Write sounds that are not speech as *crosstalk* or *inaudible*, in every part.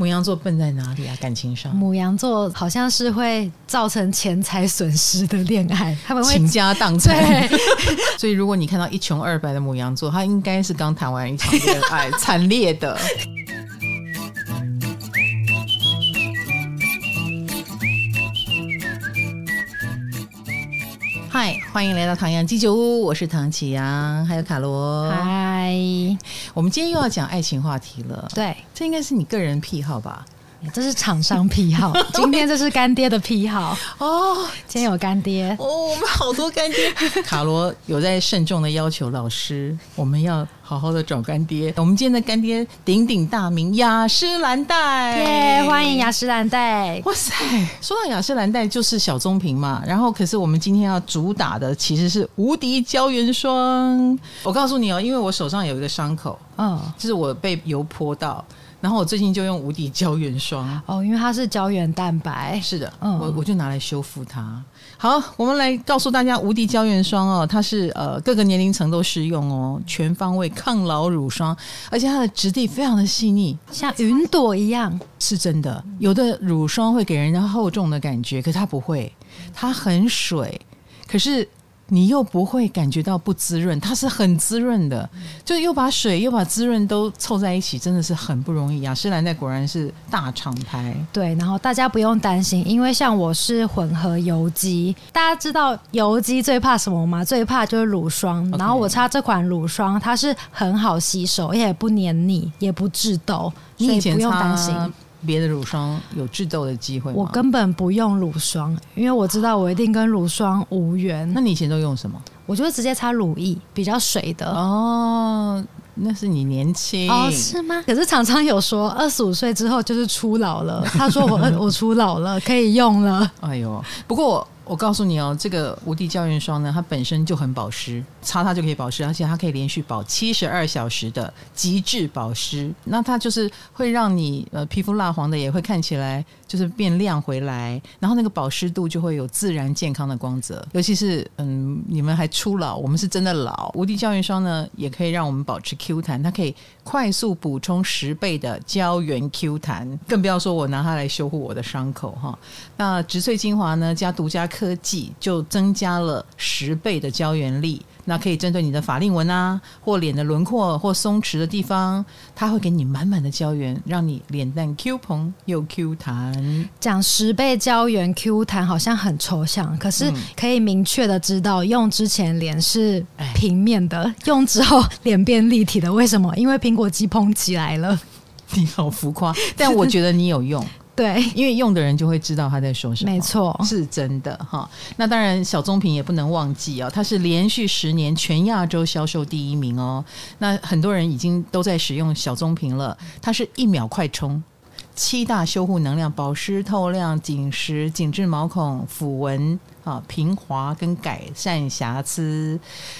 牡羊座笨在哪里啊？感情上，母羊座好像是会造成钱财损失的恋爱，他们会倾家荡产。*laughs* *laughs* 所以如果你看到一穷二白的母羊座，他应该是刚谈完一场恋爱，惨烈的。嗨，欢迎来到唐阳鸡酒屋，我是唐启阳，还有卡罗。嗨，我们今天又要讲爱情话题了。对，这应该是你个人癖好吧？这是厂商癖好，*laughs* 今天这是干爹的癖好哦。今天有干爹哦，我们好多干爹。*laughs* 卡罗有在慎重的要求老师，我们要好好的找干爹。我们今天的干爹鼎鼎大名雅诗兰黛，耶！欢迎雅诗兰黛。哇塞，说到雅诗兰黛就是小棕瓶嘛，然后可是我们今天要主打的其实是无敌胶原霜。我告诉你哦，因为我手上有一个伤口，嗯，就是我被油泼到。然后我最近就用无敌胶原霜哦，因为它是胶原蛋白。是的，嗯，我我就拿来修复它。好，我们来告诉大家无敌胶原霜哦，它是呃各个年龄层都适用哦，全方位抗老乳霜，而且它的质地非常的细腻，像云朵一样，是真的。有的乳霜会给人家厚重的感觉，可是它不会，它很水，可是。你又不会感觉到不滋润，它是很滋润的，就又把水又把滋润都凑在一起，真的是很不容易。雅诗兰黛果然是大厂牌，对。然后大家不用担心，因为像我是混合油肌，大家知道油肌最怕什么吗？最怕就是乳霜。然后我擦这款乳霜，它是很好吸收，也不黏腻，也不致痘，你以不用担心。别的乳霜有致痘的机会吗？我根本不用乳霜，因为我知道我一定跟乳霜无缘。那你以前都用什么？我就会直接擦乳液，比较水的。哦，那是你年轻哦，是吗？可是常常有说二十五岁之后就是初老了。他说我 *laughs* 我初老了，可以用了。哎呦，不过。我告诉你哦，这个无敌胶原霜呢，它本身就很保湿，擦它就可以保湿，而且它可以连续保七十二小时的极致保湿。那它就是会让你呃皮肤蜡黄的也会看起来就是变亮回来，然后那个保湿度就会有自然健康的光泽。尤其是嗯，你们还初老，我们是真的老。无敌胶原霜呢，也可以让我们保持 Q 弹，它可以快速补充十倍的胶原 Q 弹，更不要说我拿它来修护我的伤口哈。那植萃精华呢，加独家。科技就增加了十倍的胶原力，那可以针对你的法令纹啊，或脸的轮廓或松弛的地方，它会给你满满的胶原，让你脸蛋 Q 蓬又 Q 弹。讲十倍胶原 Q 弹好像很抽象，可是可以明确的知道，用之前脸是平面的，用之后脸变立体的。为什么？因为苹果肌蓬起来了。*laughs* 你好浮夸，但我觉得你有用。对，因为用的人就会知道他在说什么，没错，是真的哈。那当然，小棕瓶也不能忘记哦，它是连续十年全亚洲销售第一名哦。那很多人已经都在使用小棕瓶了，它是一秒快充，七大修护能量，保湿透亮、紧实、紧致毛孔、抚纹。啊，平滑跟改善瑕疵，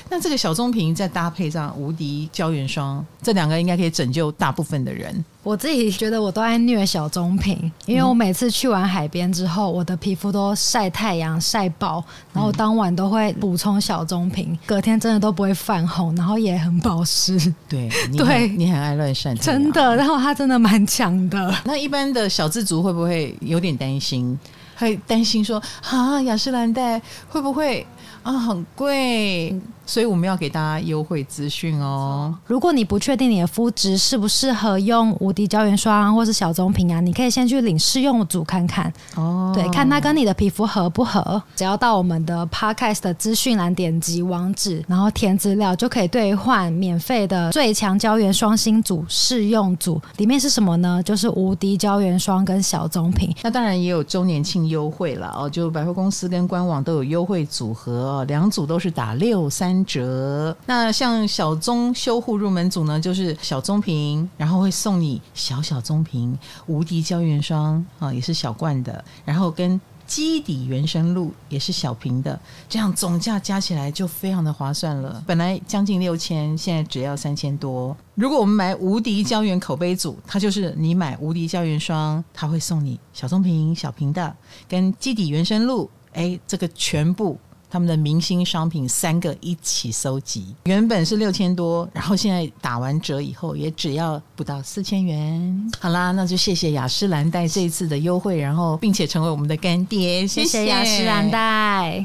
那这个小棕瓶再搭配上无敌胶原霜，这两个应该可以拯救大部分的人。我自己觉得我都爱虐小棕瓶，因为我每次去完海边之后，我的皮肤都晒太阳晒爆，然后当晚都会补充小棕瓶，隔天真的都不会泛红，然后也很保湿。对，你 *laughs* 对，你很爱乱晒，真的。然后它真的蛮强的。那一般的小资族会不会有点担心？会担心说啊，雅诗兰黛会不会啊很贵？所以我们要给大家优惠资讯哦。如果你不确定你的肤质适不适合用无敌胶原霜或是小棕瓶啊，你可以先去领试用组看看哦。对，看它跟你的皮肤合不合。只要到我们的 Podcast 的资讯栏点击网址，然后填资料，就可以兑换免费的最强胶原双星组试用组。里面是什么呢？就是无敌胶原霜跟小棕瓶。那当然也有周年庆优惠了哦，就百货公司跟官网都有优惠组合呃，两组都是打六三折。那像小棕修护入门组呢，就是小棕瓶，然后会送你小小棕瓶无敌胶原霜啊，也是小罐的，然后跟基底原生露也是小瓶的，这样总价加起来就非常的划算了。本来将近六千，现在只要三千多。如果我们买无敌胶原口碑组，它就是你买无敌胶原霜，它会送你小棕瓶小瓶的跟基底原生露，哎，这个全部。他们的明星商品三个一起搜集，原本是六千多，然后现在打完折以后也只要不到四千元。好啦，那就谢谢雅诗兰黛这一次的优惠，然后并且成为我们的干爹，谢谢雅诗兰黛。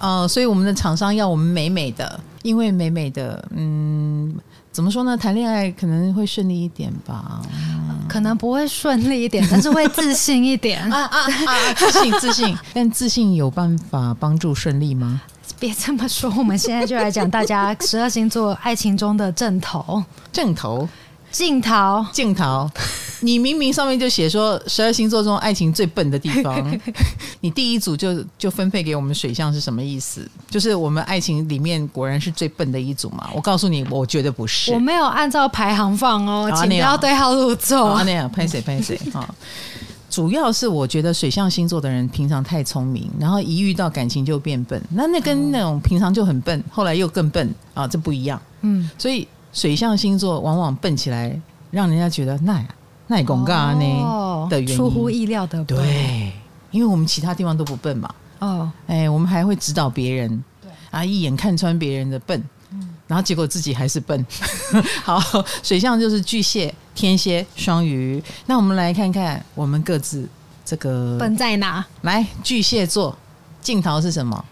呃，所以我们的厂商要我们美美的，因为美美的，嗯，怎么说呢？谈恋爱可能会顺利一点吧，嗯、可能不会顺利一点，但是会自信一点 *laughs* 啊啊啊！自信自信，*laughs* 但自信有办法帮助顺利吗？别这么说，我们现在就来讲大家十二星座爱情中的正头，正头。镜头，镜头，*laughs* 你明明上面就写说十二星座中爱情最笨的地方，*laughs* 你第一组就就分配给我们水象是什么意思？就是我们爱情里面果然是最笨的一组嘛？我告诉你，我觉得不是，我没有按照排行放哦，请不要对号入座。那样拍谁拍谁啊？*laughs* 主要是我觉得水象星座的人平常太聪明，然后一遇到感情就变笨，那那跟那种平常就很笨，后来又更笨啊，这不一样。嗯，所以。水象星座往往笨起来，让人家觉得那那也尴尬呢的原因，出乎意料的笨。对，因为我们其他地方都不笨嘛。哦，哎，我们还会指导别人，对啊，一眼看穿别人的笨，嗯，然后结果自己还是笨。*laughs* 好，水象就是巨蟹、天蝎、双鱼。那我们来看看我们各自这个笨在哪？来，巨蟹座镜头是什么？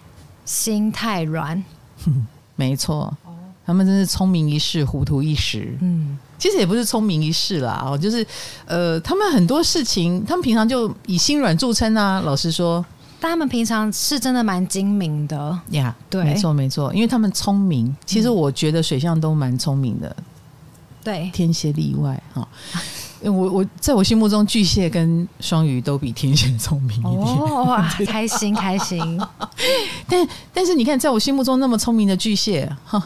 心太软。*laughs* 没错。他们真是聪明一世，糊涂一时。嗯，其实也不是聪明一世啦，哦，就是呃，他们很多事情，他们平常就以心软著称啊。老实说，但他们平常是真的蛮精明的呀。Yeah, 对，没错没错，因为他们聪明。其实我觉得水象都蛮聪明的，对，天蝎例外哈。我我在我心目中，巨蟹跟双鱼都比天蝎聪明一点。哦，*laughs* 哇，开心开心。*laughs* 但但是你看，在我心目中那么聪明的巨蟹，哈。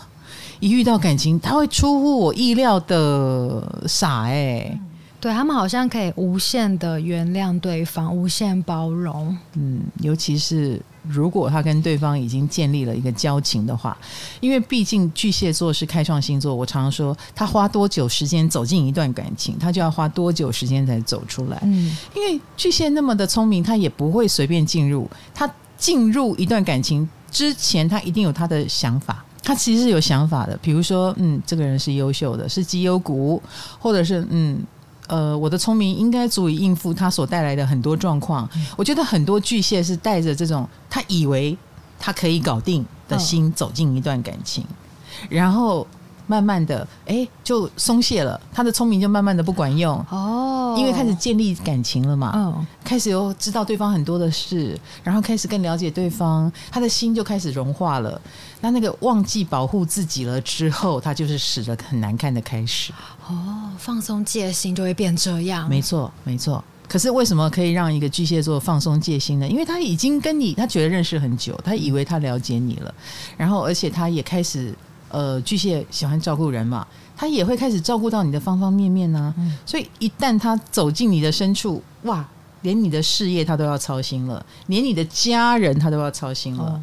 一遇到感情，他会出乎我意料的傻哎、欸，对，他们好像可以无限的原谅对方，无限包容。嗯，尤其是如果他跟对方已经建立了一个交情的话，因为毕竟巨蟹座是开创星座，我常常说，他花多久时间走进一段感情，他就要花多久时间才走出来。嗯，因为巨蟹那么的聪明，他也不会随便进入。他进入一段感情之前，他一定有他的想法。他其实是有想法的，比如说，嗯，这个人是优秀的，是绩优股，或者是，嗯，呃，我的聪明应该足以应付他所带来的很多状况。嗯、我觉得很多巨蟹是带着这种他以为他可以搞定的心走进一段感情，哦、然后。慢慢的，哎，就松懈了，他的聪明就慢慢的不管用哦，因为开始建立感情了嘛，嗯，开始又知道对方很多的事，然后开始更了解对方，他的心就开始融化了。那那个忘记保护自己了之后，他就是使得很难看的开始。哦，放松戒心就会变这样，没错，没错。可是为什么可以让一个巨蟹座放松戒心呢？因为他已经跟你，他觉得认识很久，他以为他了解你了，然后而且他也开始。呃，巨蟹喜欢照顾人嘛，他也会开始照顾到你的方方面面呢、啊。嗯、所以一旦他走进你的深处，哇，连你的事业他都要操心了，连你的家人他都要操心了。哦、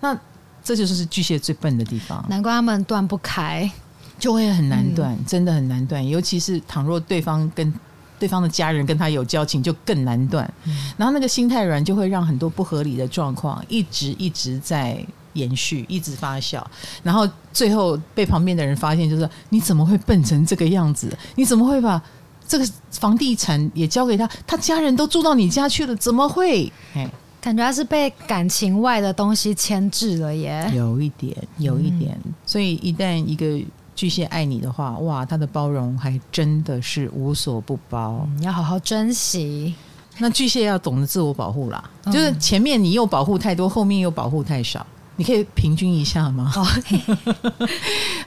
那这就是巨蟹最笨的地方。难怪他们断不开，就会很难断，嗯、真的很难断。尤其是倘若对方跟对方的家人跟他有交情，就更难断。嗯、然后那个心太软，就会让很多不合理的状况一直一直在。延续一直发酵，然后最后被旁边的人发现，就是你怎么会笨成这个样子？你怎么会把这个房地产也交给他？他家人都住到你家去了，怎么会？哎，感觉他是被感情外的东西牵制了耶。有一点，有一点。嗯、所以一旦一个巨蟹爱你的话，哇，他的包容还真的是无所不包。你要好好珍惜。那巨蟹要懂得自我保护啦，嗯、就是前面你又保护太多，后面又保护太少。你可以平均一下吗？好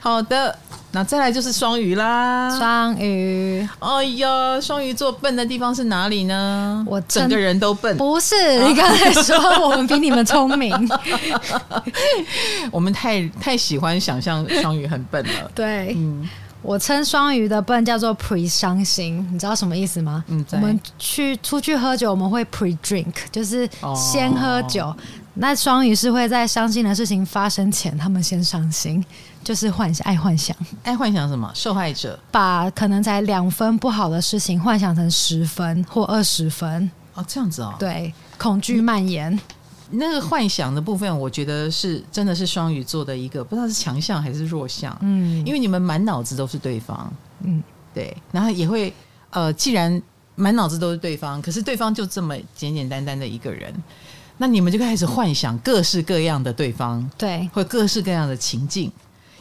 *laughs* 好的，那再来就是双鱼啦。双鱼，哎呀，双鱼座笨的地方是哪里呢？我整个人都笨。不是，你刚才说我们比你们聪明，*laughs* 我们太太喜欢想象双鱼很笨了。对，嗯，我称双鱼的笨叫做 pre 伤心，你知道什么意思吗？嗯，我们去出去喝酒，我们会 pre drink，就是先喝酒。哦那双鱼是会在伤心的事情发生前，他们先伤心，就是幻想，爱幻想，爱幻想什么？受害者把可能才两分不好的事情幻想成十分或二十分。哦，这样子哦。对，恐惧蔓延。那个幻想的部分，我觉得是真的是双鱼座的一个，不知道是强项还是弱项。嗯，因为你们满脑子都是对方。嗯，对，然后也会呃，既然满脑子都是对方，可是对方就这么简简单单的一个人，那你们就开始幻想各式各样的对方，对，或各式各样的情境。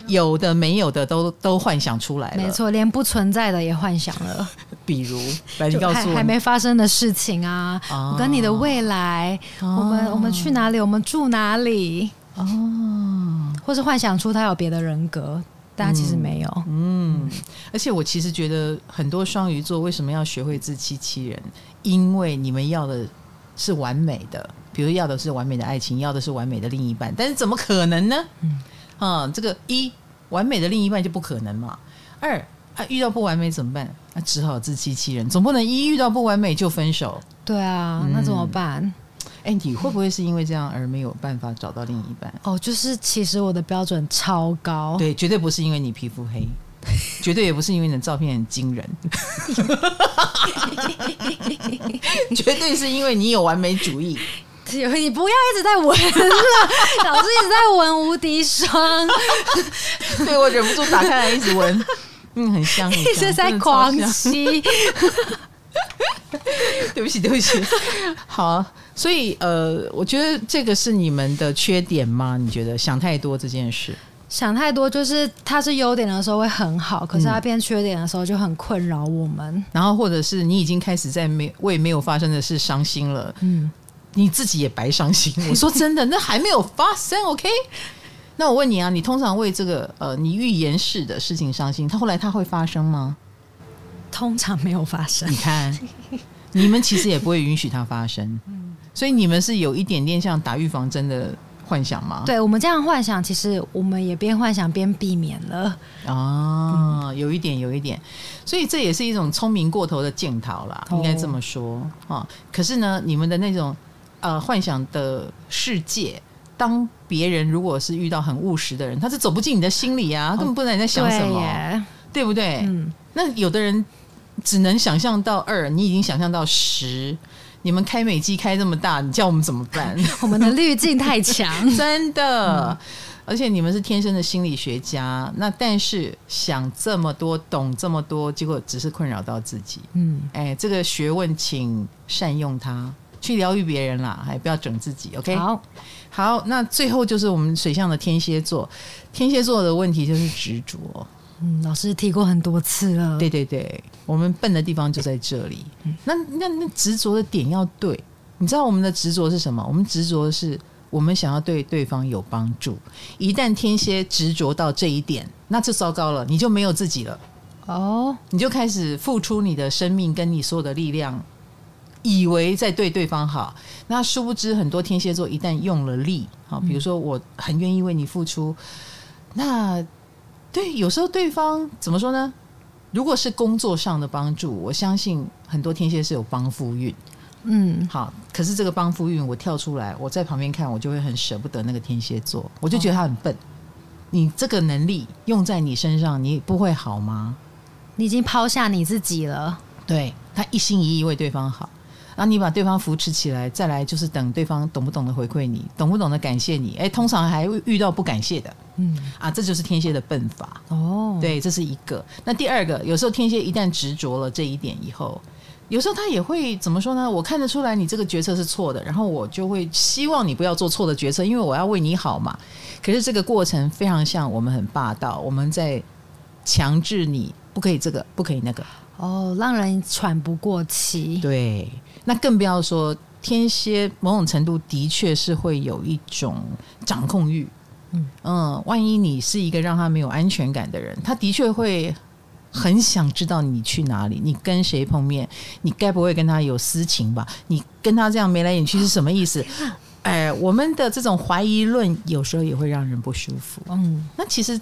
有的没有的都都幻想出来了，没错，连不存在的也幻想了。*laughs* 比如，来你告诉我，还没发生的事情啊，跟你的未来，哦、我们我们去哪里，我们住哪里，哦，或是幻想出他有别的人格，但其实没有。嗯，嗯，而且我其实觉得很多双鱼座为什么要学会自欺欺人？因为你们要的是完美的，比如要的是完美的爱情，要的是完美的另一半，但是怎么可能呢？嗯。啊，这个一完美的另一半就不可能嘛。二啊，遇到不完美怎么办？那、啊、只好自欺欺人，总不能一遇到不完美就分手。对啊，嗯、那怎么办？哎，你会不会是因为这样而没有办法找到另一半？哦，就是其实我的标准超高，对，绝对不是因为你皮肤黑，*laughs* 绝对也不是因为你的照片很惊人，*laughs* 绝对是因为你有完美主义。*laughs* 你不要一直在闻了，老师一直在闻无敌霜，对，我忍不住打开来一直闻，嗯，很香，很香，一直在狂吸。对不起，对不起。好，所以呃，我觉得这个是你们的缺点吗？你觉得想太多这件事？想太多就是它是优点的时候会很好，可是它变缺点的时候就很困扰我们。嗯。然后或者是你已经开始在没为没有发生的事伤心了，嗯。你自己也白伤心。*laughs* 我说真的，那还没有发生，OK？那我问你啊，你通常为这个呃，你预言式的事情伤心，它后来它会发生吗？通常没有发生。你看，*laughs* 你们其实也不会允许它发生，嗯所以你们是有一点点像打预防针的幻想吗？对，我们这样幻想，其实我们也边幻想边避免了。哦，有一点，有一点，所以这也是一种聪明过头的检讨啦，应该这么说啊。可是呢，你们的那种。呃，幻想的世界，当别人如果是遇到很务实的人，他是走不进你的心里啊，他根本不知道你在想什么，对，对不对？嗯，那有的人只能想象到二，你已经想象到十，你们开美肌开这么大，你叫我们怎么办？*laughs* 我们的滤镜太强，*laughs* 真的。嗯，而且你们是天生的心理学家，那但是想这么多，懂这么多，结果只是困扰到自己。嗯，哎，这个学问，请善用它。去疗愈别人啦，还不要整自己。OK，好，好，那最后就是我们水象的天蝎座，天蝎座的问题就是执着。嗯，老师提过很多次了。对对对，我们笨的地方就在这里。嗯、那那那执着的点要对，你知道我们的执着是什么？我们执着的是我们想要对对方有帮助。一旦天蝎执着到这一点，那就糟糕了，你就没有自己了。哦，你就开始付出你的生命跟你所有的力量。以为在对对方好，那殊不知很多天蝎座一旦用了力，好，比如说我很愿意为你付出，那对，有时候对方怎么说呢？如果是工作上的帮助，我相信很多天蝎是有帮夫运，嗯，好，可是这个帮夫运，我跳出来，我在旁边看，我就会很舍不得那个天蝎座，我就觉得他很笨。哦、你这个能力用在你身上，你不会好吗？你已经抛下你自己了，对，他一心一意为对方好。然后你把对方扶持起来，再来就是等对方懂不懂得回馈你，懂不懂得感谢你。哎，通常还会遇到不感谢的，嗯啊，这就是天蝎的笨法哦。对，这是一个。那第二个，有时候天蝎一旦执着了这一点以后，有时候他也会怎么说呢？我看得出来你这个决策是错的，然后我就会希望你不要做错的决策，因为我要为你好嘛。可是这个过程非常像我们很霸道，我们在强制你不可以这个，不可以那个。哦，让人喘不过气。对。那更不要说天蝎，某种程度的确是会有一种掌控欲。嗯嗯，万一你是一个让他没有安全感的人，他的确会很想知道你去哪里，你跟谁碰面，你该不会跟他有私情吧？你跟他这样眉来眼去是什么意思？*laughs* 哎，我们的这种怀疑论有时候也会让人不舒服。嗯，那其实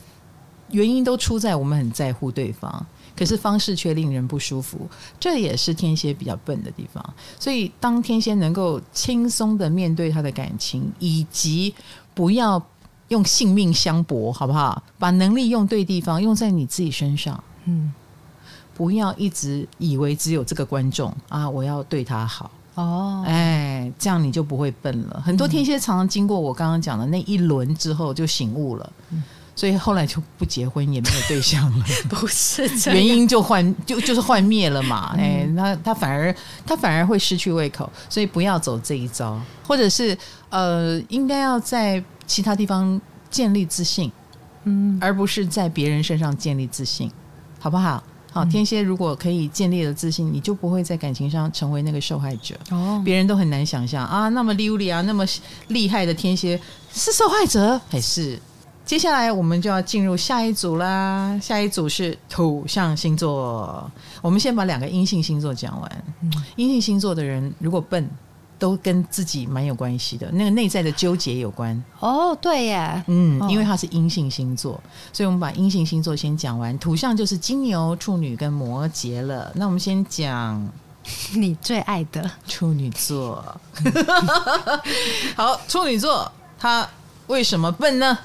原因都出在我们很在乎对方。可是方式却令人不舒服，这也是天蝎比较笨的地方。所以，当天蝎能够轻松的面对他的感情，以及不要用性命相搏，好不好？把能力用对地方，用在你自己身上。嗯，不要一直以为只有这个观众啊，我要对他好，哦，哎，这样你就不会笨了。很多天蝎常常经过我刚刚讲的那一轮之后就醒悟了，嗯、所以后来就不结婚也没有对象了。*laughs* 不是这，原因就幻就就是幻灭了嘛。嗯、哎，他他反而他反而会失去胃口，所以不要走这一招，或者是呃，应该要在其他地方建立自信，嗯，而不是在别人身上建立自信，好不好？好，天蝎如果可以建立了自信，你就不会在感情上成为那个受害者。哦，别人都很难想象啊，那么溜利啊，那么厉害的天蝎是受害者还是？接下来我们就要进入下一组啦，下一组是土象星座。我们先把两个阴性星座讲完。阴性星座的人如果笨。都跟自己蛮有关系的，那个内在的纠结有关。哦，对耶，嗯，因为它是阴性星座，所以我们把阴性星座先讲完。土象就是金牛、处女跟摩羯了。那我们先讲 *laughs* 你最爱的处女座。*laughs* 好，处女座，他为什么笨呢？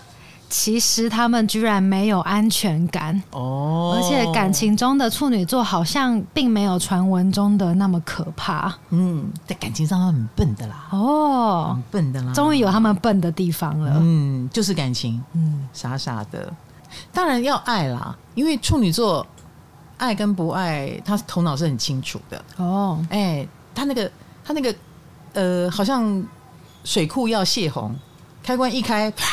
其实他们居然没有安全感哦，而且感情中的处女座好像并没有传闻中的那么可怕。嗯，在感情上他很笨的啦，哦，很笨的啦，终于有他们笨的地方了。嗯，就是感情，嗯，傻傻的。当然要爱啦，因为处女座爱跟不爱，他头脑是很清楚的。哦，哎，他那个他那个呃，好像水库要泄洪，开关一开，啪。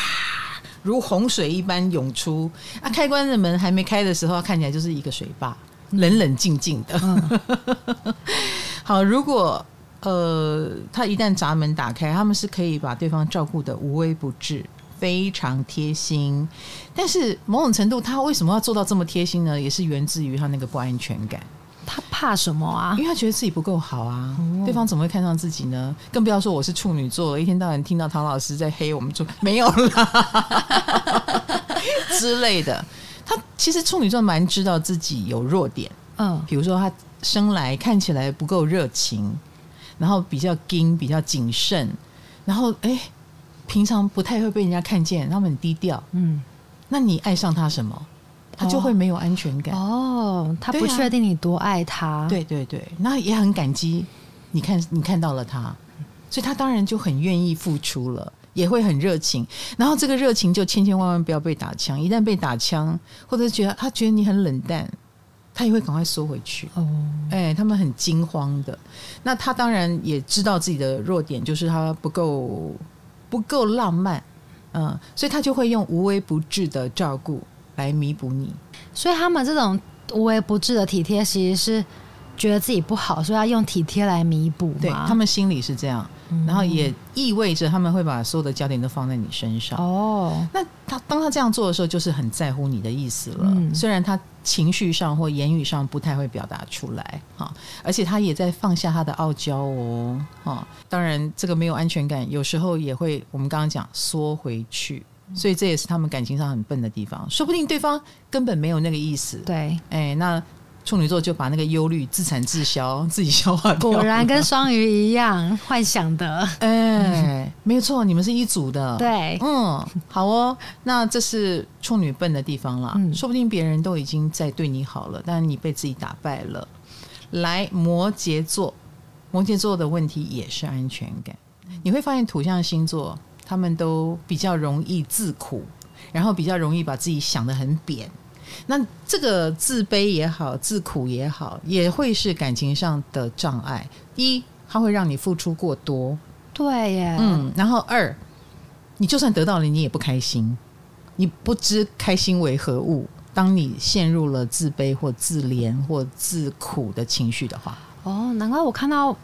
如洪水一般涌出啊！开关的门还没开的时候，看起来就是一个水坝，冷冷静静的。嗯、*laughs* 好，如果呃，他一旦闸门打开，他们是可以把对方照顾得无微不至，非常贴心。但是某种程度，他为什么要做到这么贴心呢？也是源自于他那个不安全感。他怕什么啊？因为他觉得自己不够好啊，哦、对方怎么会看上自己呢？更不要说我是处女座，一天到晚听到唐老师在黑我们，就 *laughs* 没有啦 *laughs* 之类的。他其实处女座蛮知道自己有弱点，嗯，比如说他生来看起来不够热情，然后比较矜，比较谨慎，然后哎，平常不太会被人家看见，他们很低调，嗯，那你爱上他什么？他就会没有安全感。哦，他不确定你多爱他，对对对，那也很感激你看你看到了他，所以他当然就很愿意付出了，也会很热情，然后这个热情就千千万万不要被打枪，一旦被打枪或者觉得他觉得你很冷淡，他也会赶快缩回去。哦，哎，他们很惊慌的，那他当然也知道自己的弱点就是他不够不够浪漫，嗯，所以他就会用无微不至的照顾。来弥补你，所以他们这种无微不至的体贴，其实是觉得自己不好，所以要用体贴来弥补。对，他们心里是这样，嗯、然后也意味着他们会把所有的焦点都放在你身上。哦，那他当他这样做的时候，就是很在乎你的意思了。嗯、虽然他情绪上或言语上不太会表达出来，哈，而且他也在放下他的傲娇哦，哈。当然，这个没有安全感，有时候也会我们刚刚讲缩回去。所以这也是他们感情上很笨的地方，说不定对方根本没有那个意思。对，哎，那处女座就把那个忧虑自产自销，自己消化掉。果然跟双鱼一样，幻想的。哎，没有错，你们是一组的。对，嗯，好哦。那这是处女笨的地方啦。嗯，说不定别人都已经在对你好了，但是你被自己打败了。来，摩羯座，摩羯座的问题也是安全感。你会发现土象星座。他们都比较容易自苦，然后比较容易把自己想得很扁。那这个自卑也好，自苦也好，也会是感情上的障碍。一，它会让你付出过多。对耶。嗯。然后二，你就算得到了，你也不开心。你不知开心为何物。当你陷入了自卑或自怜或自苦的情绪的话，哦，难怪我看到。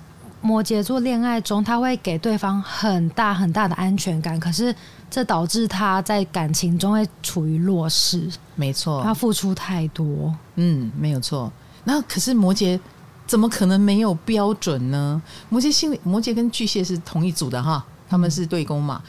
摩羯座恋爱中，他会给对方很大很大的安全感，可是这导致他在感情中会处于弱势。没错，他付出太多。嗯，没有错。那可是摩羯怎么可能没有标准呢？摩羯心里，摩羯跟巨蟹是同一组的哈，他们是对宫嘛。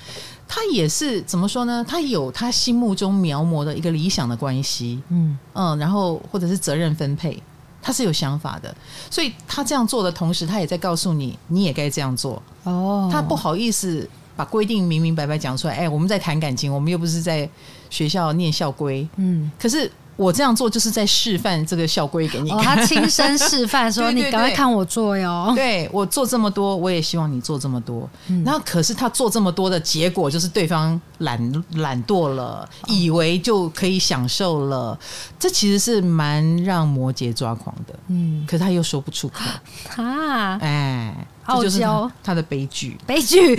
他也是怎么说呢？他有他心目中描摹的一个理想的关系。嗯嗯，然后或者是责任分配。他是有想法的，所以他这样做的同时，他也在告诉你，你也该这样做。哦，他不好意思把规定明明白白讲出来。哎，我们在谈感情，我们又不是在学校念校规。嗯，可是我这样做就是在示范这个校规给你看。哦，他亲身示范说：“ *laughs* 你赶快看我做哟。”对，我做这么多，我也希望你做这么多。嗯、然后，可是他做这么多的结果，就是对方懒懒惰了，以为就可以享受了。哦、这其实是蛮让摩羯抓狂的。嗯，可是他又说不出口 *laughs* 啊！哎，这就是他，他的悲剧，悲剧。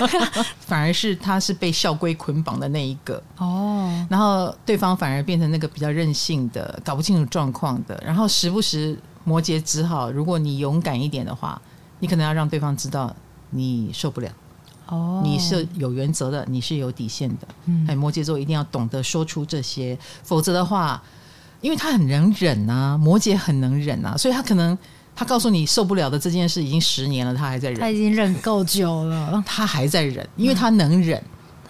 *laughs* 反而是他是被校规捆绑的那一个。哦，然后对方反而变成那个比较任性的，搞不清楚状况的，然后时不时摩羯只好，如果你勇敢一点的话，你可能要让对方知道你受不了。哦，你是有原则的，你是有底线的，嗯，哎，摩羯座一定要懂得说出这些，否则的话，因为他很能忍啊，摩羯很能忍啊，所以他可能。他告诉你受不了的这件事已经十年了，他还在忍。他已经忍够久了，他还在忍，因为他能忍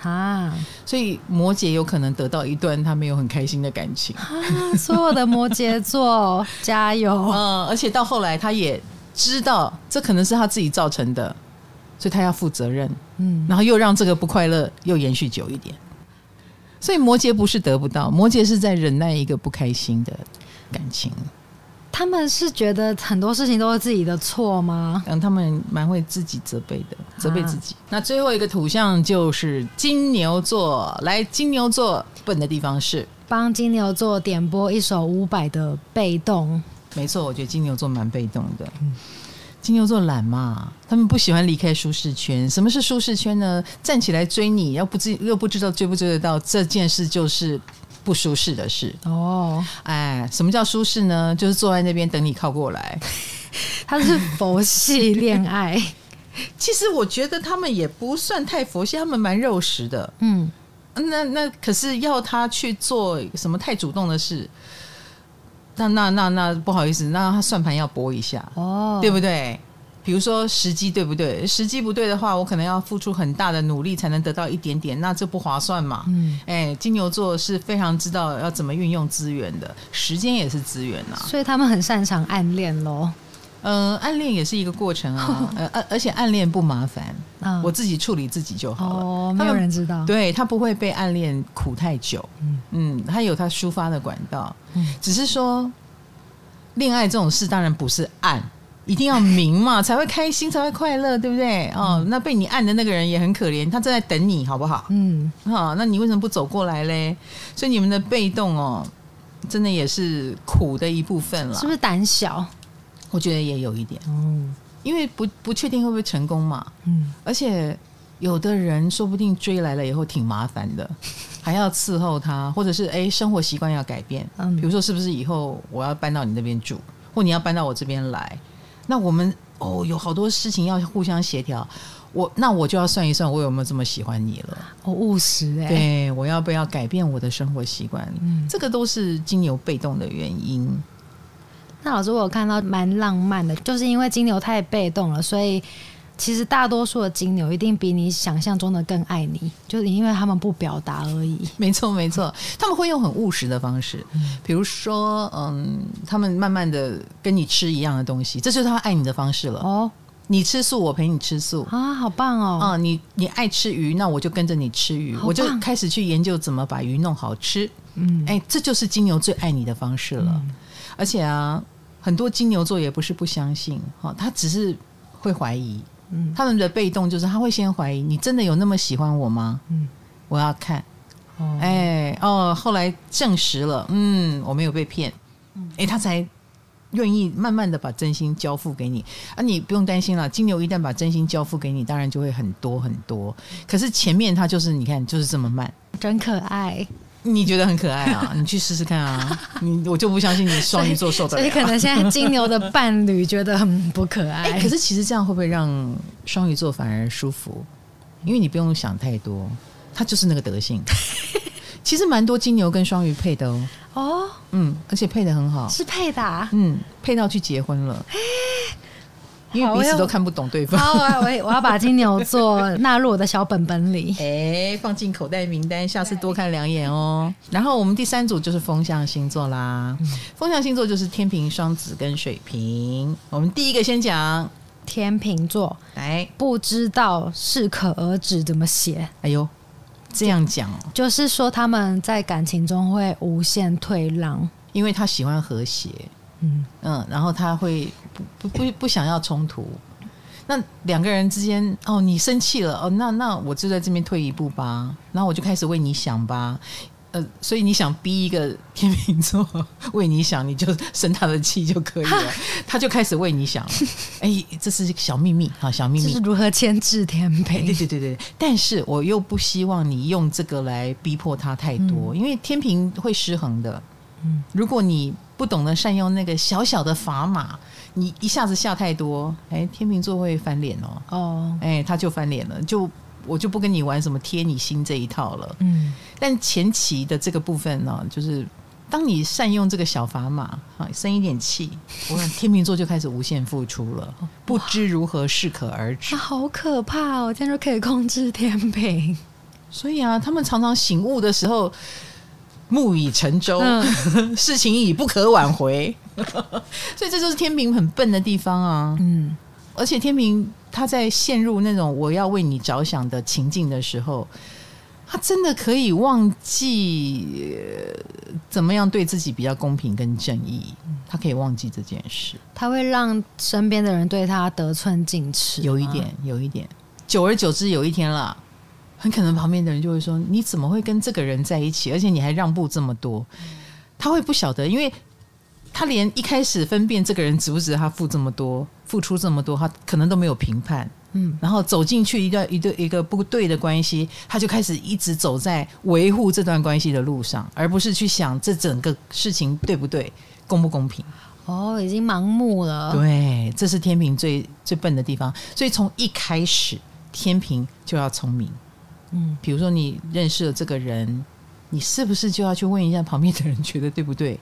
啊。所以摩羯有可能得到一段他没有很开心的感情。啊，所有的摩羯座加油！嗯，*laughs* 而且到后来他也知道这可能是他自己造成的，所以他要负责任。嗯，然后又让这个不快乐又延续久一点。所以摩羯不是得不到，摩羯是在忍耐一个不开心的感情。他们是觉得很多事情都是自己的错吗？嗯，他们蛮会自己责备的，责备自己。啊、那最后一个土象就是金牛座，来，金牛座笨的地方是帮金牛座点播一首伍佰的《被动》。没错，我觉得金牛座蛮被动的。嗯、金牛座懒嘛，他们不喜欢离开舒适圈。什么是舒适圈呢？站起来追你，要不知又不知道追不追得到，这件事就是。不舒适的事哦，哎，什么叫舒适呢？就是坐在那边等你靠过来。*laughs* 他是佛系恋爱，*laughs* 其实我觉得他们也不算太佛系，他们蛮肉食的。嗯，那那可是要他去做什么太主动的事，那那那那不好意思，那他算盘要拨一下哦，对不对？比如说时机对不对？时机不对的话，我可能要付出很大的努力才能得到一点点，那这不划算嘛。嗯，哎，金牛座是非常知道要怎么运用资源的，时间也是资源呐。所以他们很擅长暗恋喽。嗯、呃，暗恋也是一个过程啊，*laughs* 呃，而而且暗恋不麻烦，嗯、我自己处理自己就好了。哦，没有人知道。对，他不会被暗恋苦太久。嗯嗯，他有他抒发的管道。嗯，只是说恋爱这种事当然不是暗。一定要明嘛，才会开心，才会快乐，对不对？哦，那被你按的那个人也很可怜，他正在等你，好不好？嗯，好，那你为什么不走过来嘞？所以你们的被动哦，真的也是苦的一部分了。是不是胆小？我觉得也有一点，嗯，因为不不确定会不会成功嘛，嗯，而且有的人说不定追来了以后挺麻烦的，还要伺候他，或者是哎，生活习惯要改变，嗯，比如说是不是以后我要搬到你那边住，或你要搬到我这边来。那我们哦，有好多事情要互相协调，我那我就要算一算，我有没有这么喜欢你了？哦，务实哎，对，我要不要改变我的生活习惯？嗯，这个都是金牛被动的原因。那老师，我有看到蛮浪漫的，就是因为金牛太被动了，所以。其实大多数的金牛一定比你想象中的更爱你，就是因为他们不表达而已。没错，没错，他们会用很务实的方式，比如说，嗯，他们慢慢的跟你吃一样的东西，这就是他爱你的方式了。哦，你吃素，我陪你吃素啊，好棒哦！啊，你你爱吃鱼，那我就跟着你吃鱼，我就开始去研究怎么把鱼弄好吃。嗯，哎，这就是金牛最爱你的方式了。嗯，而且啊，很多金牛座也不是不相信，哈，他只是会怀疑。嗯，他们的被动就是他会先怀疑你真的有那么喜欢我吗？嗯，我要看。哦，哎，哦，后来证实了，嗯，我没有被骗。嗯，哎，他才愿意慢慢的把真心交付给你。啊，你不用担心了，金牛一旦把真心交付给你，当然就会很多很多。可是前面他就是你看，就是这么慢，真可爱。你觉得很可爱啊？*laughs* 你去试试看啊！你我就不相信你双鱼座受得了。所以可能现在金牛的伴侣觉得很不可爱。欸，可是其实这样会不会让双鱼座反而舒服？因为你不用想太多，他就是那个德性。*laughs* 其实蛮多金牛跟双鱼配的哦。哦，嗯，而且配的很好，是配的啊。嗯，配到去结婚了。因为彼此都看不懂对方。好，我我要把金牛座纳入我的小本本里，*laughs* 哎，放进口袋名单，下次多看两眼哦。*laughs* 然后我们第三组就是风象星座啦，嗯、风象星座就是天平、双子跟水瓶。我们第一个先讲。天秤座，来，不知道适可而止怎么写？哎呦，这样讲，就是说他们在感情中会无限退让，因为他喜欢和谐，嗯。嗯，然后他会不不不不想要冲突。那两个人之间，哦，你生气了，哦，那那我就在这边退一步吧，然后我就开始为你想吧。呃，所以你想逼一个天秤座为你想，你就生他的气就可以了，*laughs* 他就开始为你想了。哎，这是小秘密啊，小秘密。是如何牵制天平？对对对对。但是我又不希望你用这个来逼迫他太多，嗯、因为天平会失衡的。嗯，如果你不懂得善用那个小小的砝码，你一下子下太多，哎，天秤座会翻脸哦。哦，哎，他就翻脸了，就。我就不跟你玩什么贴你心这一套了。嗯，但前期的这个部分呢，就是当你善用这个小砝码，啊，生一点气，我看天秤座就开始无限付出了，不知如何适可而止。好可怕哦！这样就可以控制天平。所以啊，他们常常醒悟的时候，木已成舟，嗯、*laughs* 事情已不可挽回。*laughs* 所以这就是天平很笨的地方啊。嗯，而且天平。他在陷入那种我要为你着想的情境的时候，他真的可以忘记怎么样对自己比较公平跟正义。他可以忘记这件事，他会让身边的人对他得寸进尺。有一点，有一点，久而久之，有一天了，很可能旁边的人就会说：“你怎么会跟这个人在一起？而且你还让步这么多？”他会不晓得，因为。他连一开始分辨这个人值不值得他付这么多、付出这么多，他可能都没有评判。嗯，然后走进去一段一对一个不对的关系，他就开始一直走在维护这段关系的路上，而不是去想这整个事情对不对、公不公平。哦，已经盲目了。对，这是天平最最笨的地方。所以从一开始，天平就要聪明。嗯，比如说你认识了这个人，你是不是就要去问一下旁边的人，觉得对不对？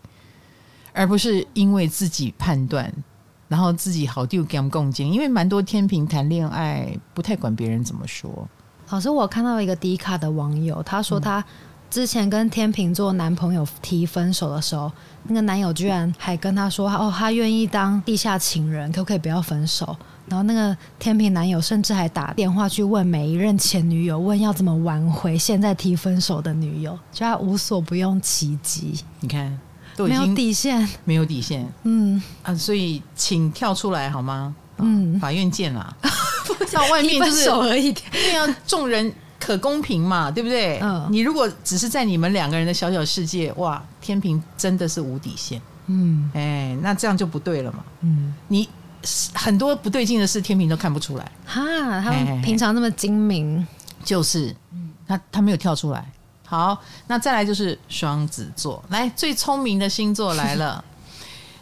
*laughs* 而不是因为自己判断，然后自己好丢跟共进，因为蛮多天平谈恋爱不太管别人怎么说。老师，我看到一个迪卡的网友，他说他之前跟天秤座男朋友提分手的时候，那个男友居然还跟她说：“哦，他愿意当地下情人，可不可以不要分手？”然后那个天秤男友甚至还打电话去问每一任前女友，问要怎么挽回现在提分手的女友，就他无所不用其极。你看。没有底线，没有底线。嗯啊，所以请跳出来好吗？嗯，法院见啦。到外面就是手而已，对啊，众人可公平嘛，对不对？嗯，你如果只是在你们两个人的小小世界，哇，天平真的是无底线。嗯，哎，那这样就不对了嘛。嗯，你很多不对劲的事，天平都看不出来。哈，他们平常那么精明，就是，他他没有跳出来。好，那再来就是双子座，来最聪明的星座来了。*laughs*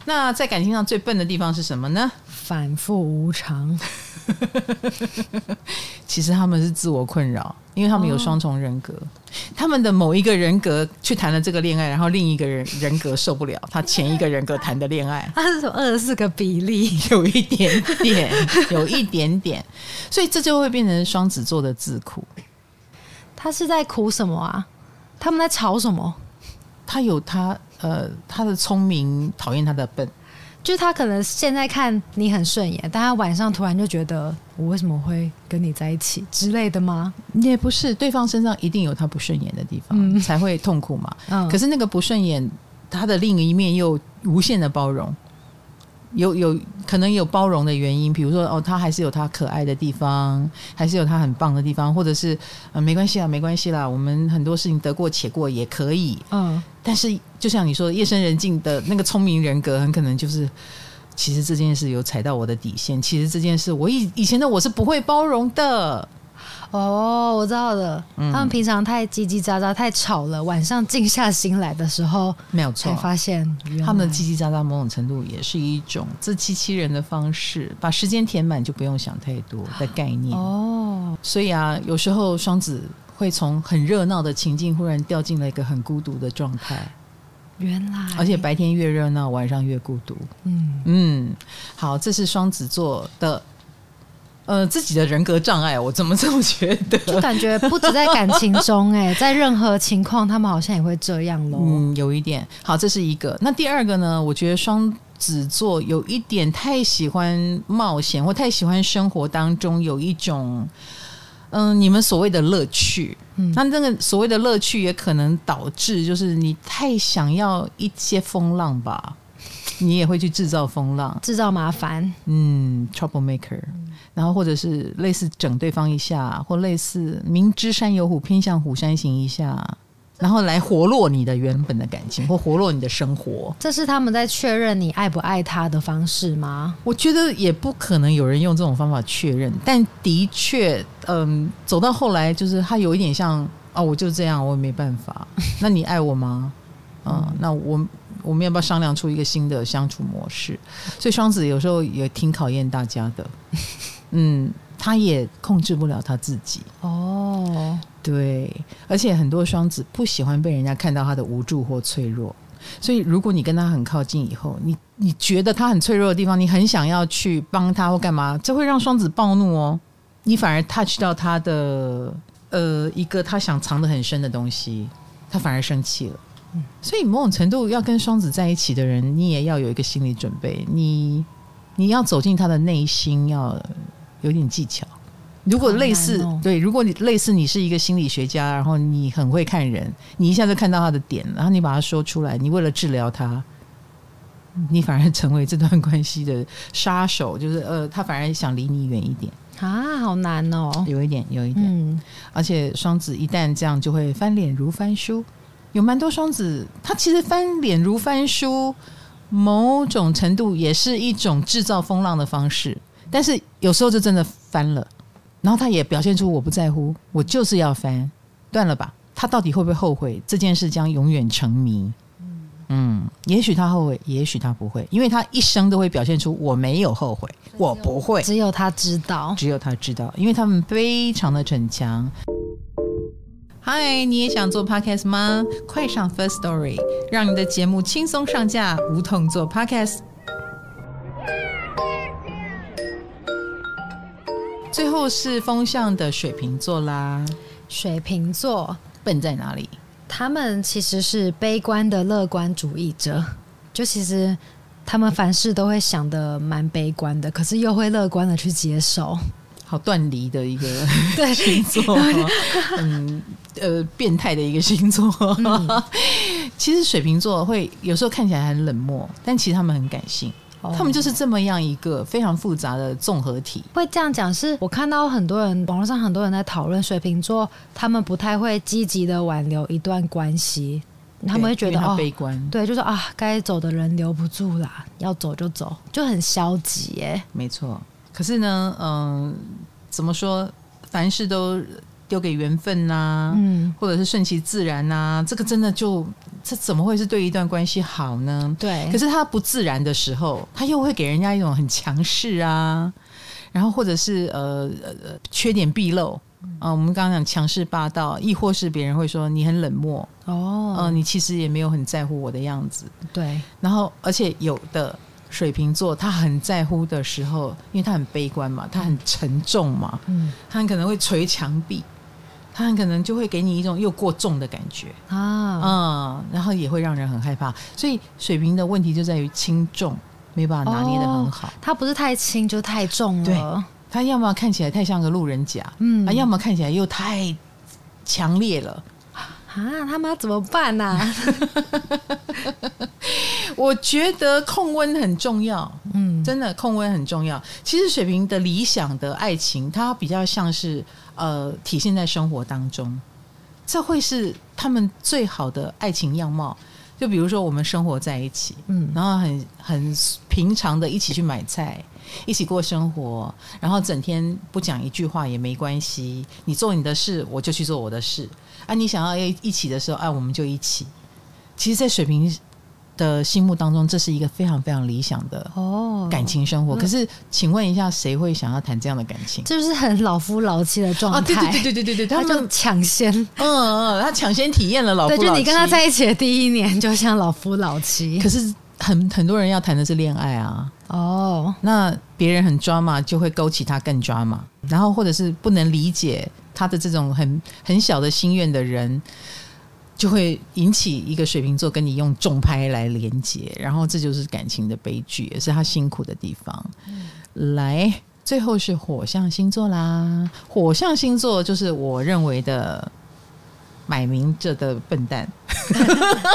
那在感情上最笨的地方是什么呢？反复无常。*laughs* 其实他们是自我困扰，因为他们有双重人格。哦、他们的某一个人格去谈了这个恋爱，然后另一个人人格受不了他前一个人格谈的恋爱。*laughs* 他是说二十四个比例，*laughs* 有一点点，有一点点，所以这就会变成双子座的自苦。他是在苦什么啊？他们在吵什么？他有他呃，他的聪明讨厌他的笨，就是他可能现在看你很顺眼，但他晚上突然就觉得我为什么会跟你在一起之类的吗？也不是，对方身上一定有他不顺眼的地方，嗯、才会痛苦嘛。嗯、可是那个不顺眼，他的另一面又无限的包容。有有可能有包容的原因，比如说哦，他还是有他可爱的地方，还是有他很棒的地方，或者是呃，没关系啦，没关系啦，我们很多事情得过且过也可以。嗯，但是就像你说的，夜深人静的那个聪明人格，很可能就是，其实这件事有踩到我的底线，其实这件事我以以前的我是不会包容的。哦，我知道了。嗯、他们平常太叽叽喳喳、太吵了，晚上静下心来的时候，没有错，才发现他们的叽叽喳喳某种程度也是一种自欺欺人的方式，把时间填满就不用想太多的概念。哦，所以啊，有时候双子会从很热闹的情境忽然掉进了一个很孤独的状态。原来，而且白天越热闹，晚上越孤独。嗯嗯，好，这是双子座的。呃，自己的人格障碍，我怎么这么觉得？就感觉不止在感情中，哎，*laughs* 在任何情况，他们好像也会这样喽。嗯，有一点。好，这是一个。那第二个呢？我觉得双子座有一点太喜欢冒险，或太喜欢生活当中有一种嗯，你们所谓的乐趣，嗯，那这个所谓的乐趣也可能导致，就是你太想要一些风浪吧，你也会去制造风浪，制造麻烦，嗯，trouble maker，嗯，然后或者是类似整对方一下，或类似明知山有虎，偏向虎山行一下。然后来活络你的原本的感情，或活络你的生活，这是他们在确认你爱不爱他的方式吗？我觉得也不可能有人用这种方法确认，但的确，嗯，走到后来就是他有一点像哦，我就这样，我也没办法。*laughs* 那你爱我吗？嗯，那我我们要不要商量出一个新的相处模式？所以双子有时候也挺考验大家的，*laughs* 嗯。他也控制不了他自己哦，对，而且很多双子不喜欢被人家看到他的无助或脆弱，所以如果你跟他很靠近以后，你你觉得他很脆弱的地方，你很想要去帮他或干嘛，这会让双子暴怒哦。你反而 touch 到他的呃一个他想藏得很深的东西，他反而生气了。所以某种程度要跟双子在一起的人，你也要有一个心理准备，你你要走进他的内心要。有点技巧。如果类似、哦、对，如果你类似你是一个心理学家，然后你很会看人，你一下子看到他的点，然后你把他说出来，你为了治疗他，你反而成为这段关系的杀手，就是呃，他反而想离你远一点。啊，好难哦，有一点，有一点，嗯，而且双子一旦这样就会翻脸如翻书，有蛮多双子，他其实翻脸如翻书，某种程度也是一种制造风浪的方式。但是有时候就真的翻了，然后他也表现出我不在乎，我就是要翻，断了吧？他到底会不会后悔？这件事将永远成谜。嗯，也许他后悔，也许他不会，因为他一生都会表现出我没有后悔，我不会。只有他知道，只有他知道，因为他们非常的逞强。嗨，你也想做 Podcast 吗？快上 First Story，让你的节目轻松上架，无痛做 Podcast。最后是风象的水瓶座啦。水瓶座笨在哪里？他们其实是悲观的乐观主义者，就其实他们凡事都会想的蛮悲观的，可是又会乐观的去接受。好断离的一个 *laughs* 星座，*laughs* 嗯，呃，变态的一个星座。嗯、*laughs* 其实水瓶座会有时候看起来很冷漠，但其实他们很感性。他们就是这么样一个非常复杂的综合体。会这样讲，是我看到很多人网络上很多人在讨论水瓶座，他们不太会积极的挽留一段关系，他们会觉得他悲观，哦，对，就是啊，该走的人留不住啦，要走就走，就很消极耶。没错，可是呢，嗯、呃，怎么说，凡事都。丢给缘分呐、啊，嗯，或者是顺其自然呐、啊，这个真的就这怎么会是对一段关系好呢？对，可是他不自然的时候，他又会给人家一种很强势啊，然后或者是呃呃缺点毕露。啊、呃，我们刚刚讲强势霸道，亦或是别人会说你很冷漠。哦，呃，你其实也没有很在乎我的样子，对，然后而且有的。水瓶座他很在乎的时候，因为他很悲观嘛，他很沉重嘛，嗯，他很可能会捶墙壁，他很可能就会给你一种又过重的感觉啊，嗯，然后也会让人很害怕。所以水瓶的问题就在于轻重没办法拿捏的很好，他、哦、不是太轻就太重了，对，他要么看起来太像个路人甲，嗯，啊，要么看起来又太强烈了。啊，他们要怎么办呢、啊？我觉得控温很重要，嗯，真的控温很重要。其实水瓶的理想的爱情，它比较像是呃体现在生活当中，这会是他们最好的爱情样貌。就比如说我们生活在一起，嗯，然后很很平常的一起去买菜，一起过生活，然后整天不讲一句话也没关系，你做你的事，我就去做我的事。啊，你想要一起的时候，哎、啊，我们就一起。其实，在水瓶的心目当中，这是一个非常非常理想的哦感情生活。哦、可是，请问一下，谁会想要谈这样的感情？就是很老夫老妻的状态。啊，对对对对对对对，他就抢先，嗯嗯，他抢先体验了老夫老妻。对，就你跟他在一起的第一年，就像老夫老妻。可是很，很很多人要谈的是恋爱啊。哦，那别人很抓嘛，就会勾起他更抓嘛，然后或者是不能理解。他的这种很很小的心愿的人，就会引起一个水瓶座跟你用重拍来连接，然后这就是感情的悲剧，也是他辛苦的地方。嗯、来，最后是火象星座啦。火象星座就是我认为的买名着的笨蛋，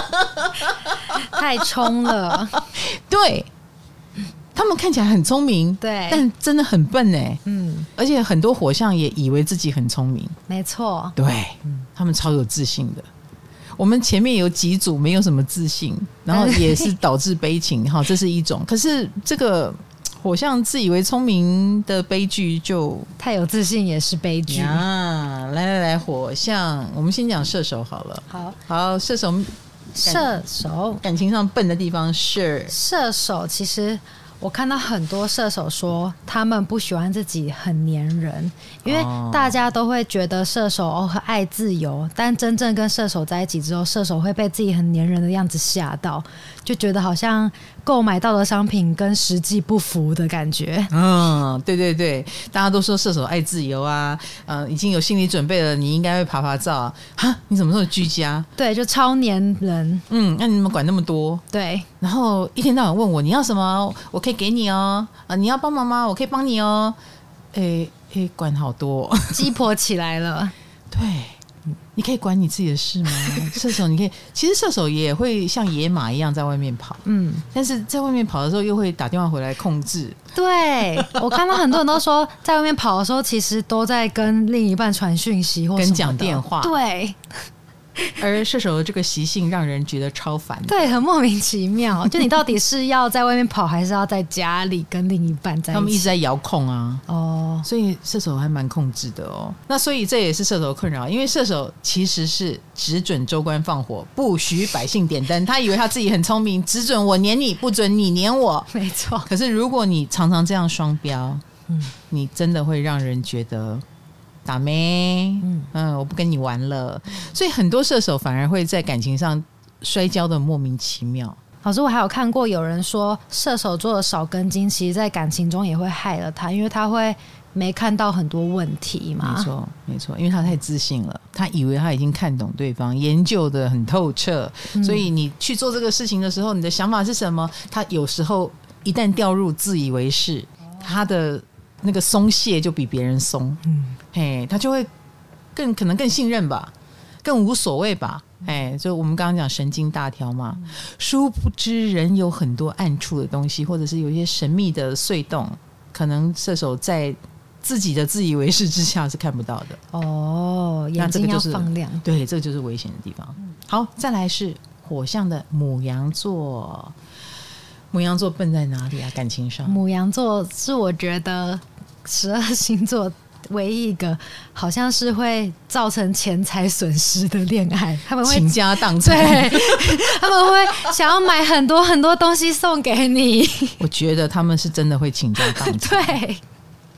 *laughs* 太冲了。*laughs* 对，他们看起来很聪明，对，但真的很笨哎。嗯，而且很多火象也以为自己很聪明，没错。对，他们超有自信的。我们前面有几组没有什么自信，然后也是导致悲情哈，*laughs* 这是一种。可是这个火象自以为聪明的悲剧，就太有自信也是悲剧啊！来来来，火象，我们先讲射手好了。好，好，射手，射手感情上笨的地方是射手，其实。我看到很多射手说，他们不喜欢自己很黏人，因为大家都会觉得射手哦很爱自由，但真正跟射手在一起之后，射手会被自己很黏人的样子吓到，就觉得好像购买到的商品跟实际不符的感觉。嗯，对对对，大家都说射手爱自由啊，嗯、呃，已经有心理准备了，你应该会爬爬照啊，哈，你怎么这么居家？对，就超黏人。嗯，那你怎么管那么多？对，然后一天到晚问我你要什么，我可以。给你哦，啊，你要帮忙吗？我可以帮你哦。诶诶，管好多，鸡婆起来了。*laughs* 对，你可以管你自己的事吗？*laughs* 射手，你可以，其实射手也会像野马一样在外面跑，嗯，但是在外面跑的时候又会打电话回来控制。对，我看到很多人都说，在外面跑的时候，其实都在跟另一半传讯息或跟讲电话。对。*laughs* 而射手的这个习性让人觉得超烦，对，很莫名其妙。*laughs* 就你到底是要在外面跑，还是要在家里跟另一半在一起？他们一直在遥控啊，哦，所以射手还蛮控制的哦。那所以这也是射手的困扰，因为射手其实是只准州官放火，不许百姓点灯。他以为他自己很聪明，只准我撵你，不准你撵我。没错。可是如果你常常这样双标，嗯，你真的会让人觉得。打咩？嗯，我不跟你玩了。所以很多射手反而会在感情上摔跤的莫名其妙。老师，我还有看过有人说射手座的少根筋，其实在感情中也会害了他，因为他会没看到很多问题嘛。没错，没错，因为他太自信了，他以为他已经看懂对方，研究的很透彻。所以你去做这个事情的时候，你的想法是什么？他有时候一旦掉入自以为是，他的。那个松懈就比别人松，嗯，嘿，他就会更可能更信任吧，更无所谓吧，哎，就我们刚刚讲神经大条嘛，殊不知人有很多暗处的东西，或者是有一些神秘的隧洞，可能射手在自己的自以为是之下是看不到的。哦，眼睛要放亮，对，这个就是危险的地方。好，再来是火象的母羊座，牡羊座笨在哪里啊？感情上，母羊座是我觉得。十二星座唯一一个好像是会造成钱财损失的恋爱，他们会倾家荡产，对，*laughs* 他们会想要买很多很多东西送给你。*laughs* 我觉得他们是真的会倾家荡产，*laughs* 对，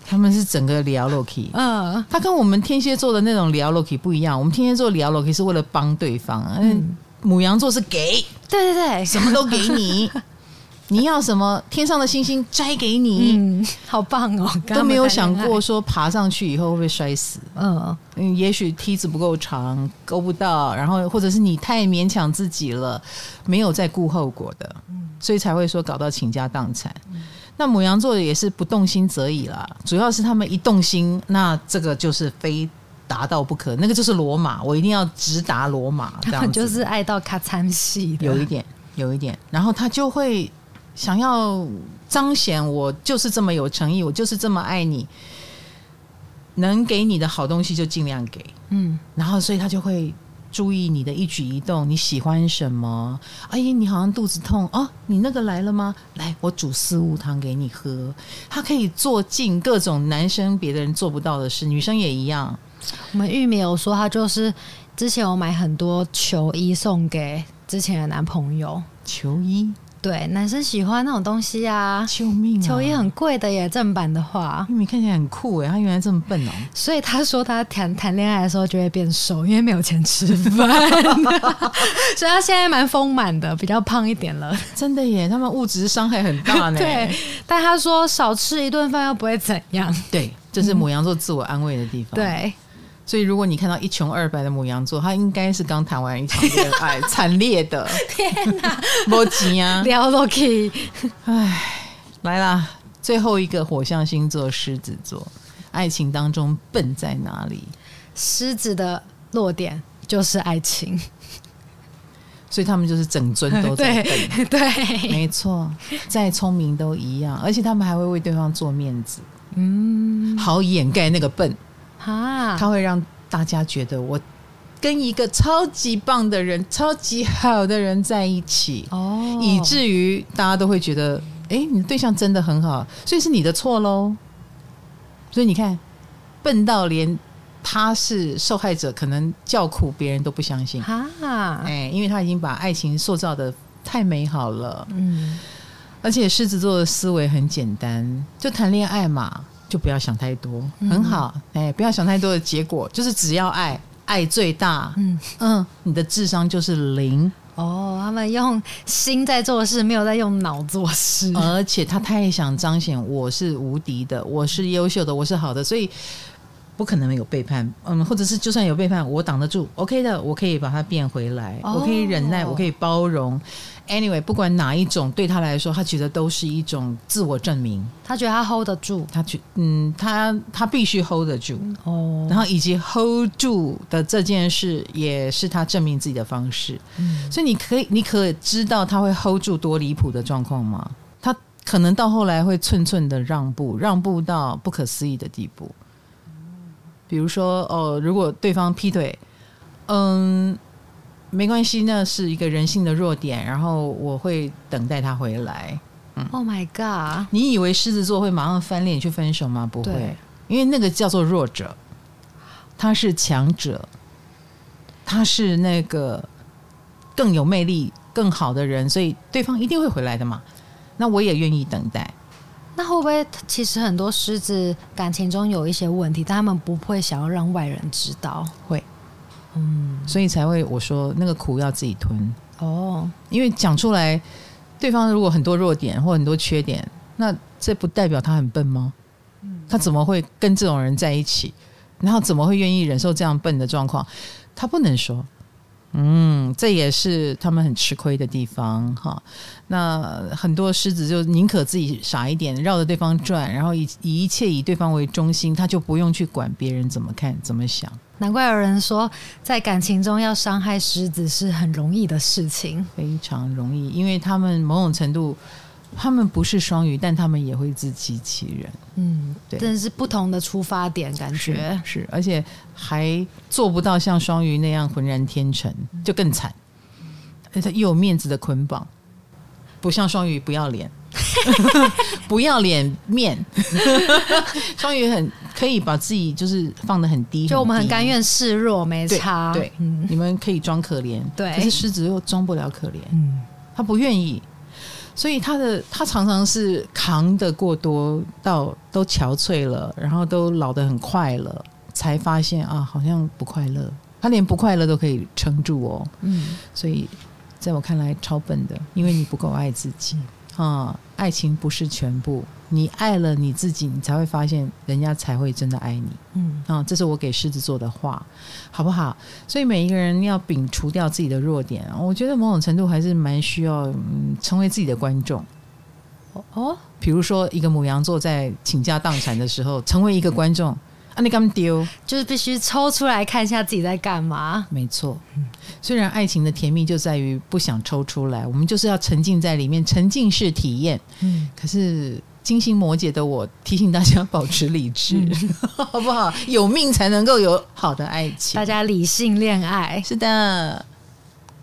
他们是整个聊 Loki，嗯，他跟我们天蝎座的那种聊 Loki 不一样，我们天蝎座聊 Loki 是为了帮对方，嗯，母羊座是给，对对对，什么都给你。你要什么？天上的星星摘给你，嗯，好棒哦！都没有想过说爬上去以后会不会摔死。嗯嗯，也许梯子不够长，够不到，然后或者是你太勉强自己了，没有再顾后果的，所以才会说搞到倾家荡产。那母羊座也是不动心则已啦，主要是他们一动心，那这个就是非达到不可，那个就是罗马，我一定要直达罗马，这样 *laughs* 就是爱到卡惨戏，有一点，有一点，然后他就会。想要彰显我就是这么有诚意，我就是这么爱你，能给你的好东西就尽量给，嗯，然后所以他就会注意你的一举一动，你喜欢什么？阿哎，你好像肚子痛哦，你那个来了吗？来，我煮四物汤给你喝。他可以做尽各种男生别的人做不到的事，女生也一样。我们玉米有说，他就是之前我买很多球衣送给之前的男朋友，球衣。对，男生喜欢那种东西啊！救命啊！球衣很贵的耶，正版的话。玉米看起来很酷哎，他原来这么笨哦。所以他说他谈谈恋爱的时候就会变瘦，因为没有钱吃饭。*laughs* 所以他现在蛮丰满的，比较胖一点了。真的耶，他们物质伤害很大呢。*laughs* 对，但他说少吃一顿饭又不会怎样。对，这是母羊座自我安慰的地方。嗯、对。所以，如果你看到一穷二白的母羊座，他应该是刚谈完一场恋爱，惨烈的。*laughs* 天哪，没钱啊，聊 Loki。唉，来啦，最后一个火象星座狮子座，爱情当中笨在哪里？狮子的弱点就是爱情，所以他们就是整尊都在 *laughs* 笨。对，对没错，再聪明都一样，而且他们还会为对方做面子，嗯，好掩盖那个笨。哈，他会让大家觉得我跟一个超级棒的人、超级好的人在一起，哦，以至于大家都会觉得。哎，你的对象真的很好，所以是你的错喽。所以你看，笨到连他是受害者，可能叫苦别人都不相信。哈，哎，因为他已经把爱情塑造的太美好了。嗯，而且狮子座的思维很简单，就谈恋爱嘛，就不要想太多，很好。哎，不要想太多的结果，就是只要爱，爱最大。嗯 *laughs* 嗯，你的智商就是零。哦，他们用心在做事，没有在用脑做事，而且他太想彰显我是无敌的，我是优秀的，我是好的，所以不可能没有背叛。嗯，或者是就算有背叛，我挡得住，OK 的，我可以把它变回来，哦、我可以忍耐，我可以包容。Anyway，不管哪一种，对他来说，他觉得都是一种自我证明。他觉得他 hold 得住，他觉嗯，他他必须 hold 得住哦。然后以及 hold 住的这件事，也是他证明自己的方式。嗯，所以你可以，你可以知道他会 hold 住多离谱的状况吗？他可能到后来会寸寸的让步，让步到不可思议的地步。比如说，哦，如果对方劈腿，嗯。没关系，那是一个人性的弱点，然后我会等待他回来。嗯，Oh my God！你以为狮子座会马上翻脸去分手吗？不会，因为那个叫做弱者，他是强者，他是那个更有魅力、更好的人，所以对方一定会回来的嘛。那我也愿意等待。那会不会其实很多狮子感情中有一些问题，但他们不会想要让外人知道？会。嗯，所以才会我说那个苦要自己吞哦，因为讲出来，对方如果很多弱点或很多缺点，那这不代表他很笨吗？他怎么会跟这种人在一起？然后怎么会愿意忍受这样笨的状况？他不能说。嗯，这也是他们很吃亏的地方哈。那很多狮子就宁可自己傻一点，绕着对方转，然后以以一切以对方为中心，他就不用去管别人怎么看怎么想。难怪有人说，在感情中要伤害狮子是很容易的事情，非常容易，因为他们某种程度。他们不是双鱼，但他们也会自欺欺人。嗯，对，真的是不同的出发点，感觉是，是，而且还做不到像双鱼那样浑然天成，就更惨。而且他又有面子的捆绑，不像双鱼不要脸，*laughs* 不要脸面。*laughs* 双鱼很可以把自己就是放的很低，就我们很甘愿示弱，没差。对，你们可以装可怜，对，可是狮子又装不了可怜。嗯，他不愿意。所以他的他常常是扛得过多到都憔悴了，然后都老得很快了，才发现啊，好像不快乐。他连不快乐都可以撑住哦。嗯，所以在我看来超笨的，因为你不够爱自己啊。爱情不是全部。你爱了你自己，你才会发现人家才会真的爱你。嗯，啊，这是我给狮子座的话，好不好？所以每一个人要摒除掉自己的弱点，我觉得某种程度还是蛮需要，嗯，成为自己的观众。哦，比如说一个母羊座在倾家荡产的时候，成为一个观众，啊，你干嘛丢？就是必须抽出来看一下自己在干嘛。没错，虽然爱情的甜蜜就在于不想抽出来，我们就是要沉浸在里面，沉浸式体验。嗯，可是。金星摩羯的我提醒大家保持理智，嗯、*laughs* 好不好？有命才能够有好的爱情。大家理性恋爱，是的，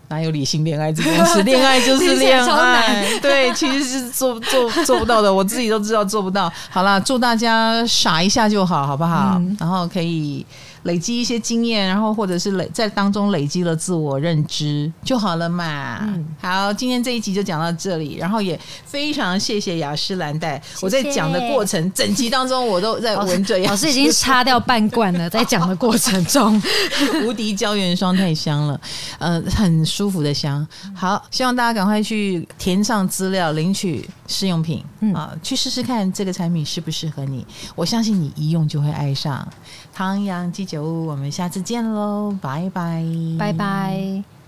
哪有理性恋爱这件事？*laughs* 恋爱就是恋爱，对，其实是做做做不到的，*laughs* 我自己都知道做不到。好啦，祝大家傻一下就好，好不好？嗯、然后可以。累积一些经验，然后或者是累在当中累积了自我认知就好了嘛。嗯，好，今天这一集就讲到这里，然后也非常谢谢雅诗兰黛。我在讲的过程，整集当中我都在闻着。*laughs* 老师已经擦掉半罐了，在讲的过程中，*laughs* 无敌胶原霜太香了，呃，很舒服的香。好，希望大家赶快去填上资料，领取试用品，嗯啊，去试试看这个产品适不适合你。我相信你一用就会爱上。汤阳鸡酒屋，我们下次见喽，拜拜，拜拜。